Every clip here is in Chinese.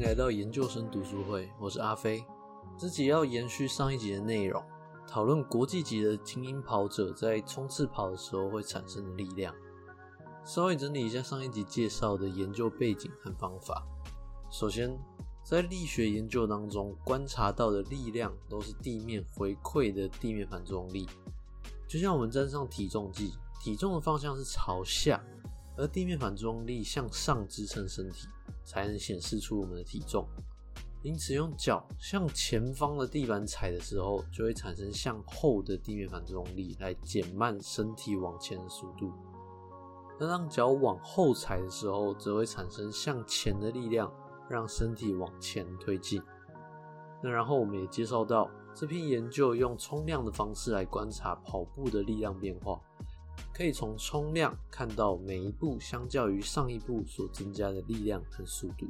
来到研究生读书会，我是阿飞。这集要延续上一集的内容，讨论国际级的精英跑者在冲刺跑的时候会产生的力量。稍微整理一下上一集介绍的研究背景和方法。首先，在力学研究当中，观察到的力量都是地面回馈的地面反作用力。就像我们站上体重计，体重的方向是朝下，而地面反作用力向上支撑身体，才能显示出我们的体重。因此，用脚向前方的地板踩的时候，就会产生向后的地面反作用力，来减慢身体往前的速度。那当脚往后踩的时候，则会产生向前的力量，让身体往前推进。那然后我们也介绍到。这篇研究用冲量的方式来观察跑步的力量变化，可以从冲量看到每一步相较于上一步所增加的力量和速度。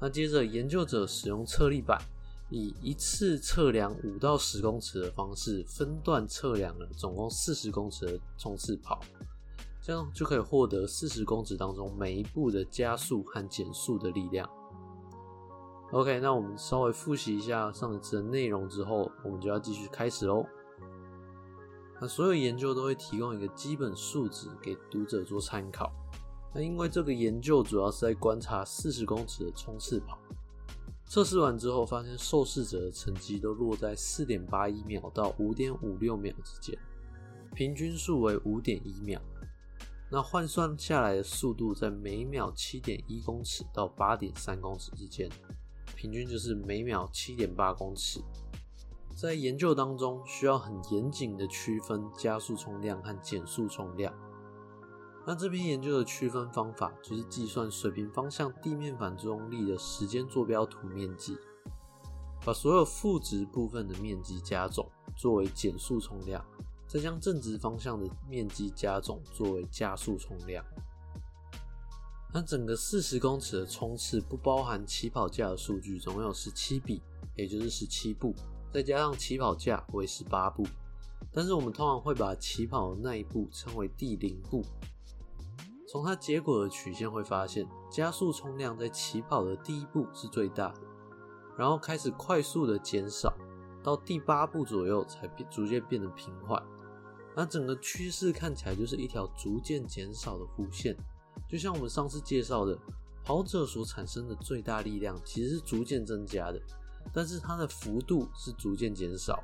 那接着，研究者使用测力板，以一次测量五到十公尺的方式分段测量了总共四十公尺的冲刺跑，这样就可以获得四十公尺当中每一步的加速和减速的力量。OK，那我们稍微复习一下上一次的内容之后，我们就要继续开始喽。那所有研究都会提供一个基本数值给读者做参考。那因为这个研究主要是在观察四十公尺的冲刺跑，测试完之后发现受试者的成绩都落在四点八一秒到五点五六秒之间，平均数为五点一秒。那换算下来的速度在每秒七点一公尺到八点三公尺之间。平均就是每秒七点八公尺。在研究当中，需要很严谨的区分加速冲量和减速冲量。那这篇研究的区分方法就是计算水平方向地面反作用力的时间坐标图面积，把所有负值部分的面积加总作为减速冲量，再将正值方向的面积加总作为加速冲量。那整个四十公尺的冲刺不包含起跑架的数据，总共有十七笔，也就是十七步，再加上起跑架为十八步。但是我们通常会把起跑的那一步称为第零步。从它结果的曲线会发现，加速冲量在起跑的第一步是最大的，然后开始快速的减少，到第八步左右才逐渐变得平缓。那整个趋势看起来就是一条逐渐减少的弧线。就像我们上次介绍的，跑者所产生的最大力量其实是逐渐增加的，但是它的幅度是逐渐减少，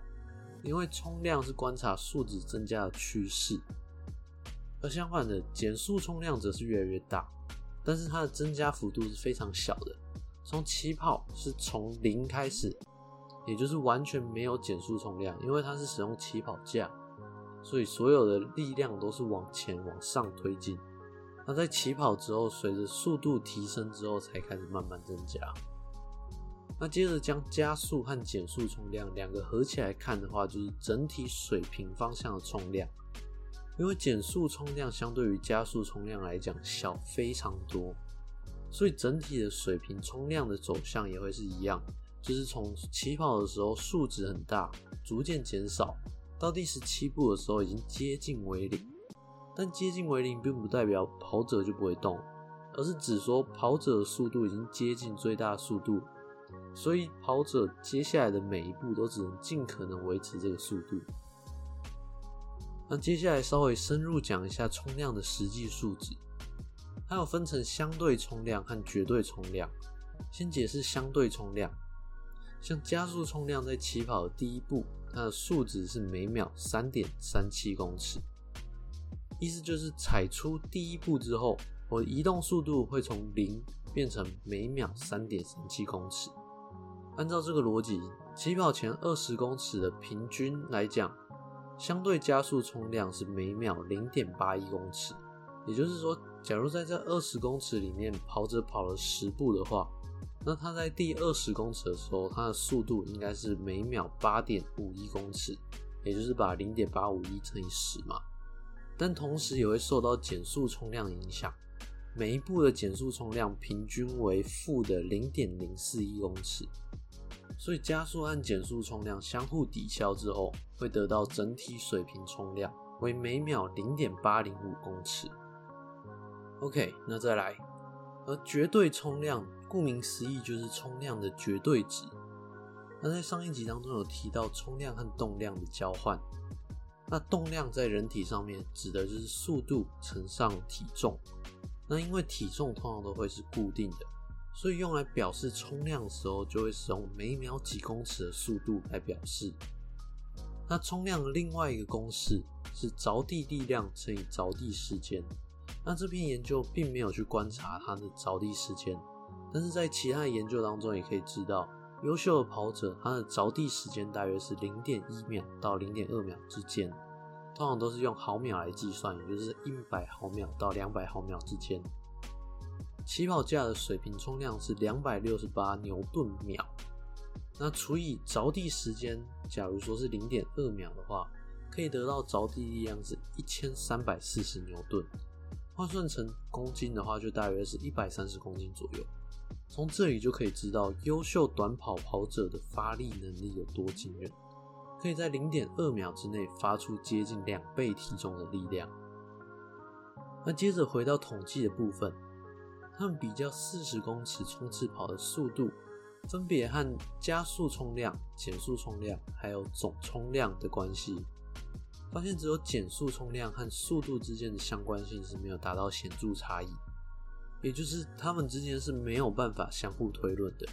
因为冲量是观察数值增加的趋势，而相反的减速冲量则是越来越大，但是它的增加幅度是非常小的，从起跑是从零开始，也就是完全没有减速冲量，因为它是使用起跑架，所以所有的力量都是往前往上推进。那在起跑之后，随着速度提升之后，才开始慢慢增加。那接着将加速和减速冲量两个合起来看的话，就是整体水平方向的冲量。因为减速冲量相对于加速冲量来讲小非常多，所以整体的水平冲量的走向也会是一样，就是从起跑的时候数值很大，逐渐减少，到第十七步的时候已经接近为零。但接近为零，并不代表跑者就不会动，而是指说跑者的速度已经接近最大速度，所以跑者接下来的每一步都只能尽可能维持这个速度。那接下来稍微深入讲一下冲量的实际数值，它有分成相对冲量和绝对冲量。先解释相对冲量，像加速冲量在起跑的第一步，它的数值是每秒三点三七公尺。意思就是踩出第一步之后，我移动速度会从零变成每秒三点三七公尺。按照这个逻辑，起跑前二十公尺的平均来讲，相对加速冲量是每秒零点八一公尺。也就是说，假如在这二十公尺里面跑者跑了十步的话，那他在第二十公尺的时候，他的速度应该是每秒八点五一公尺，也就是把零点八五一乘以十嘛。但同时也会受到减速冲量影响，每一步的减速冲量平均为负的零点零四一公尺，所以加速和减速冲量相互抵消之后，会得到整体水平冲量为每秒零点八零五公尺。OK，那再来，而绝对冲量，顾名思义就是冲量的绝对值。那在上一集当中有提到冲量和动量的交换。那动量在人体上面指的就是速度乘上体重。那因为体重通常都会是固定的，所以用来表示冲量的时候，就会使用每秒几公尺的速度来表示。那冲量的另外一个公式是着地力量乘以着地时间。那这篇研究并没有去观察它的着地时间，但是在其他的研究当中也可以知道，优秀的跑者他的着地时间大约是零点一秒到零点二秒之间，通常都是用毫秒来计算，也就是一百毫秒到两百毫秒之间。起跑价的水平冲量是两百六十八牛顿秒，那除以着地时间，假如说是零点二秒的话，可以得到着地力量是一千三百四十牛顿。换算成公斤的话，就大约是一百三十公斤左右。从这里就可以知道，优秀短跑跑者的发力能力有多惊人，可以在零点二秒之内发出接近两倍体重的力量。那接着回到统计的部分，他们比较四十公尺冲刺跑的速度，分别和加速冲量、减速冲量还有总冲量的关系。发现只有减速冲量和速度之间的相关性是没有达到显著差异，也就是他们之间是没有办法相互推论的。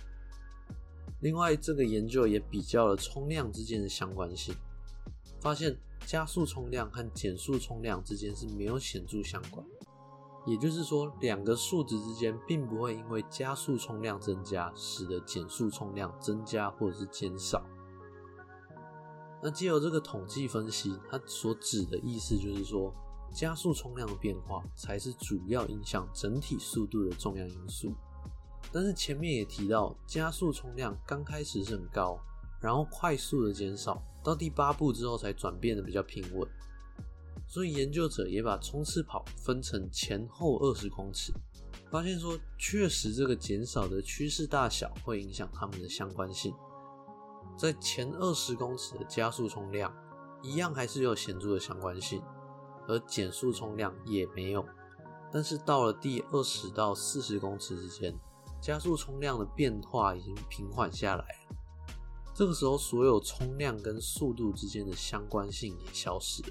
另外，这个研究也比较了冲量之间的相关性，发现加速冲量和减速冲量之间是没有显著相关，也就是说，两个数值之间并不会因为加速冲量增加，使得减速冲量增加或者是减少。那借由这个统计分析，它所指的意思就是说，加速冲量的变化才是主要影响整体速度的重要因素。但是前面也提到，加速冲量刚开始是很高，然后快速的减少，到第八步之后才转变的比较平稳。所以研究者也把冲刺跑分成前后二十公尺，发现说，确实这个减少的趋势大小会影响它们的相关性。在前二十公尺的加速冲量，一样还是有显著的相关性，而减速冲量也没有。但是到了第二十到四十公尺之间，加速冲量的变化已经平缓下来了。这个时候，所有冲量跟速度之间的相关性也消失了。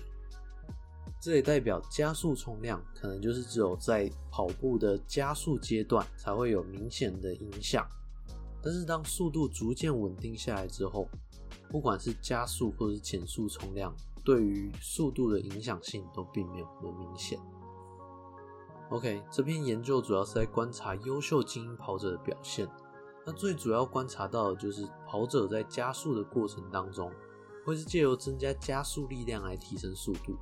这也代表加速冲量可能就是只有在跑步的加速阶段才会有明显的影响。但是当速度逐渐稳定下来之后，不管是加速或是减速冲量，对于速度的影响性都并没有那么明显。OK，这篇研究主要是在观察优秀精英跑者的表现。那最主要观察到的就是跑者在加速的过程当中，会是借由增加加速力量来提升速度。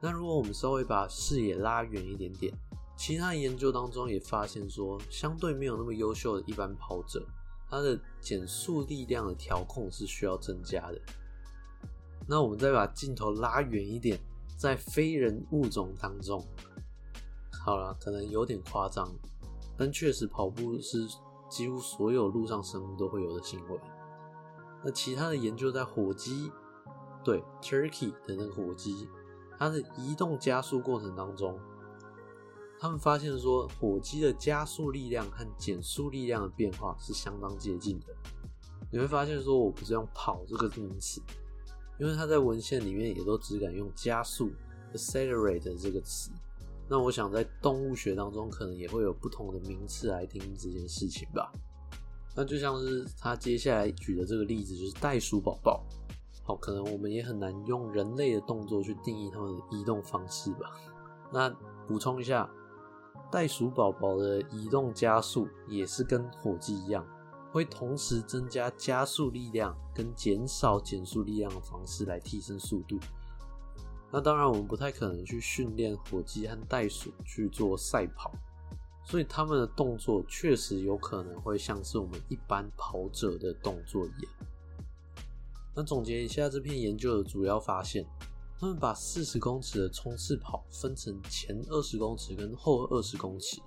那如果我们稍微把视野拉远一点点。其他研究当中也发现说，相对没有那么优秀的一般跑者，他的减速力量的调控是需要增加的。那我们再把镜头拉远一点，在非人物种当中，好了，可能有点夸张，但确实跑步是几乎所有陆上生物都会有的行为。那其他的研究在火鸡，对 turkey 的那个火鸡，它的移动加速过程当中。他们发现说，火鸡的加速力量和减速力量的变化是相当接近的。你会发现说，我不是用“跑”这个名词，因为它在文献里面也都只敢用“加速 ”（accelerate） 这个词。那我想在动物学当中，可能也会有不同的名词来定义这件事情吧。那就像是他接下来举的这个例子，就是袋鼠宝宝。可能我们也很难用人类的动作去定义它们的移动方式吧。那补充一下。袋鼠宝宝的移动加速也是跟火鸡一样，会同时增加加速力量跟减少减速力量的方式来提升速度。那当然，我们不太可能去训练火鸡和袋鼠去做赛跑，所以他们的动作确实有可能会像是我们一般跑者的动作一样。那总结一下这篇研究的主要发现。他们把四十公尺的冲刺跑分成前二十公尺跟后二十公尺。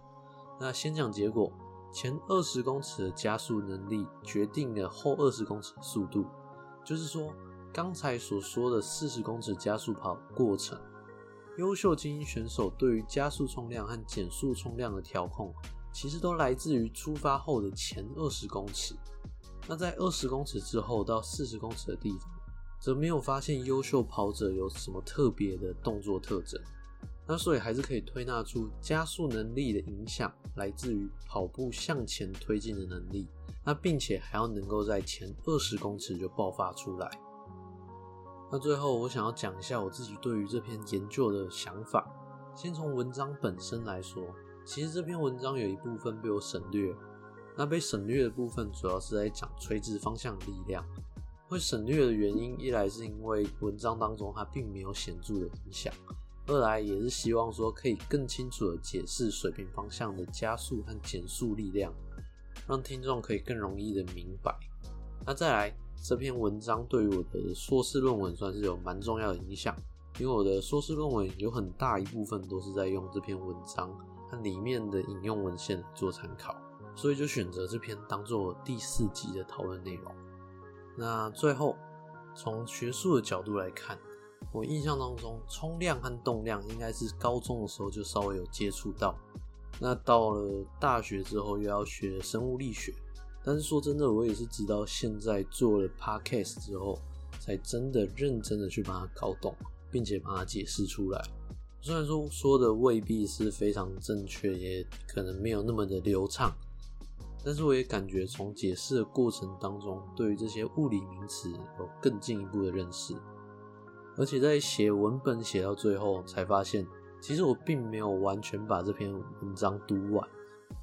那先讲结果，前二十公尺的加速能力决定了后二十公尺的速度。就是说，刚才所说的四十公尺加速跑过程，优秀精英选手对于加速冲量和减速冲量的调控其实都来自于出发后的前二十公尺。那在二十公尺之后到四十公尺的地方，则没有发现优秀跑者有什么特别的动作特征。那所以还是可以推纳出加速能力的影响来自于跑步向前推进的能力。那并且还要能够在前二十公尺就爆发出来。那最后我想要讲一下我自己对于这篇研究的想法。先从文章本身来说，其实这篇文章有一部分被我省略。那被省略的部分主要是在讲垂直方向力量。会省略的原因，一来是因为文章当中它并没有显著的影响，二来也是希望说可以更清楚的解释水平方向的加速和减速力量，让听众可以更容易的明白。那再来，这篇文章对于我的硕士论文算是有蛮重要的影响，因为我的硕士论文有很大一部分都是在用这篇文章和里面的引用文献做参考，所以就选择这篇当做第四集的讨论内容。那最后，从学术的角度来看，我印象当中，冲量和动量应该是高中的时候就稍微有接触到。那到了大学之后，又要学生物力学。但是说真的，我也是直到现在做了 podcast 之后，才真的认真的去把它搞懂，并且把它解释出来。虽然说说的未必是非常正确，也可能没有那么的流畅。但是我也感觉从解释的过程当中，对于这些物理名词有更进一步的认识，而且在写文本写到最后，才发现其实我并没有完全把这篇文章读完。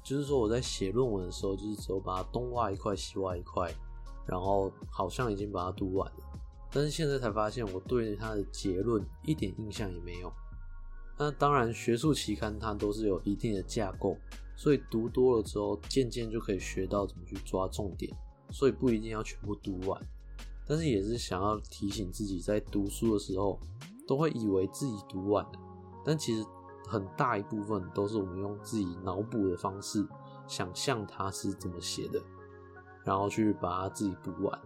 就是说我在写论文的时候，就是只有把它东挖一块西挖一块，然后好像已经把它读完了。但是现在才发现，我对它的结论一点印象也没有。那当然，学术期刊它都是有一定的架构。所以读多了之后，渐渐就可以学到怎么去抓重点，所以不一定要全部读完。但是也是想要提醒自己，在读书的时候，都会以为自己读完了，但其实很大一部分都是我们用自己脑补的方式，想象它是怎么写的，然后去把它自己补完。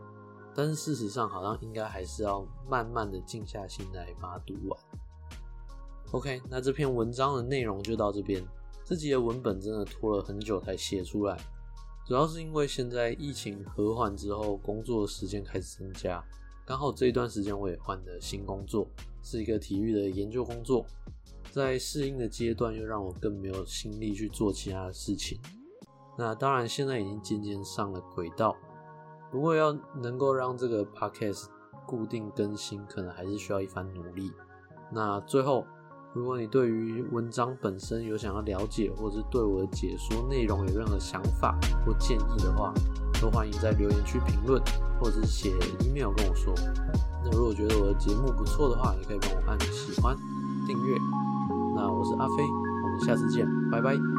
但是事实上，好像应该还是要慢慢的静下心来把它读完。OK，那这篇文章的内容就到这边。自己的文本真的拖了很久才写出来，主要是因为现在疫情和缓之后，工作的时间开始增加，刚好这一段时间我也换了新工作，是一个体育的研究工作，在适应的阶段又让我更没有心力去做其他的事情。那当然现在已经渐渐上了轨道，如果要能够让这个 podcast 固定更新，可能还是需要一番努力。那最后。如果你对于文章本身有想要了解，或者是对我的解说内容有任何想法或建议的话，都欢迎在留言区评论，或者是写 email 跟我说。那如果觉得我的节目不错的话，也可以帮我按喜欢、订阅。那我是阿飞，我们下次见，拜拜。